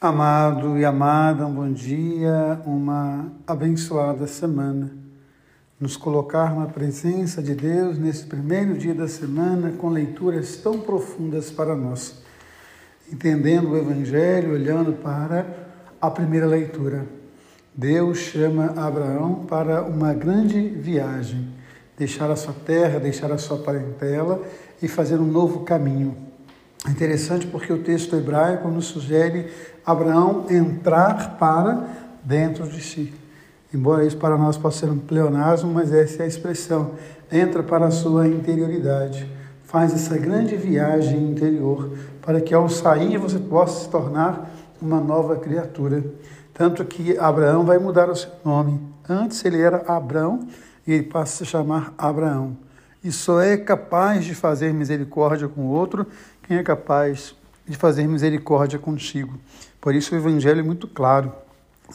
Amado e amada, um bom dia, uma abençoada semana. Nos colocar na presença de Deus nesse primeiro dia da semana com leituras tão profundas para nós. Entendendo o Evangelho, olhando para a primeira leitura. Deus chama Abraão para uma grande viagem, deixar a sua terra, deixar a sua parentela e fazer um novo caminho é interessante porque o texto hebraico nos sugere Abraão entrar para dentro de si. Embora isso para nós possa ser um pleonasmo, mas essa é a expressão. Entra para a sua interioridade. Faz essa grande viagem interior para que ao sair você possa se tornar uma nova criatura. Tanto que Abraão vai mudar o seu nome. Antes ele era Abrão e ele passa a se chamar Abraão. E só é capaz de fazer misericórdia com o outro quem é capaz de fazer misericórdia contigo. Por isso o Evangelho é muito claro.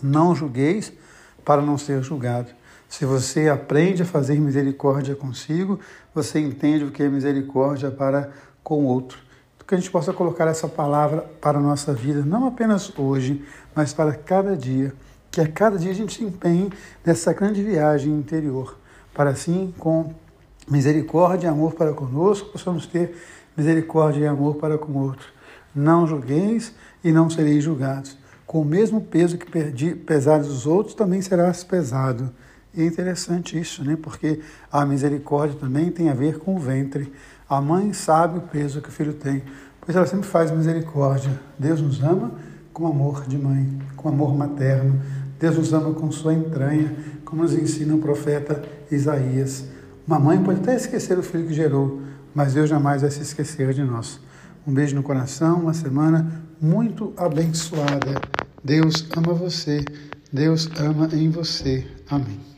Não julgueis para não ser julgado. Se você aprende a fazer misericórdia consigo, você entende o que é misericórdia para com o outro. Que a gente possa colocar essa palavra para a nossa vida, não apenas hoje, mas para cada dia. Que a cada dia a gente se empenhe nessa grande viagem interior, para assim, com misericórdia e amor para conosco, possamos ter misericórdia e amor para com o outro. Não julgueis e não sereis julgados. Com o mesmo peso que perdi, pesares os outros, também serás pesado. E é interessante isso, né? porque a misericórdia também tem a ver com o ventre. A mãe sabe o peso que o filho tem, pois ela sempre faz misericórdia. Deus nos ama com amor de mãe, com amor materno. Deus nos ama com sua entranha, como nos ensina o profeta Isaías. Uma mãe pode até esquecer o filho que gerou, mas Deus jamais vai se esquecer de nós. Um beijo no coração, uma semana muito abençoada. Deus ama você, Deus ama em você. Amém.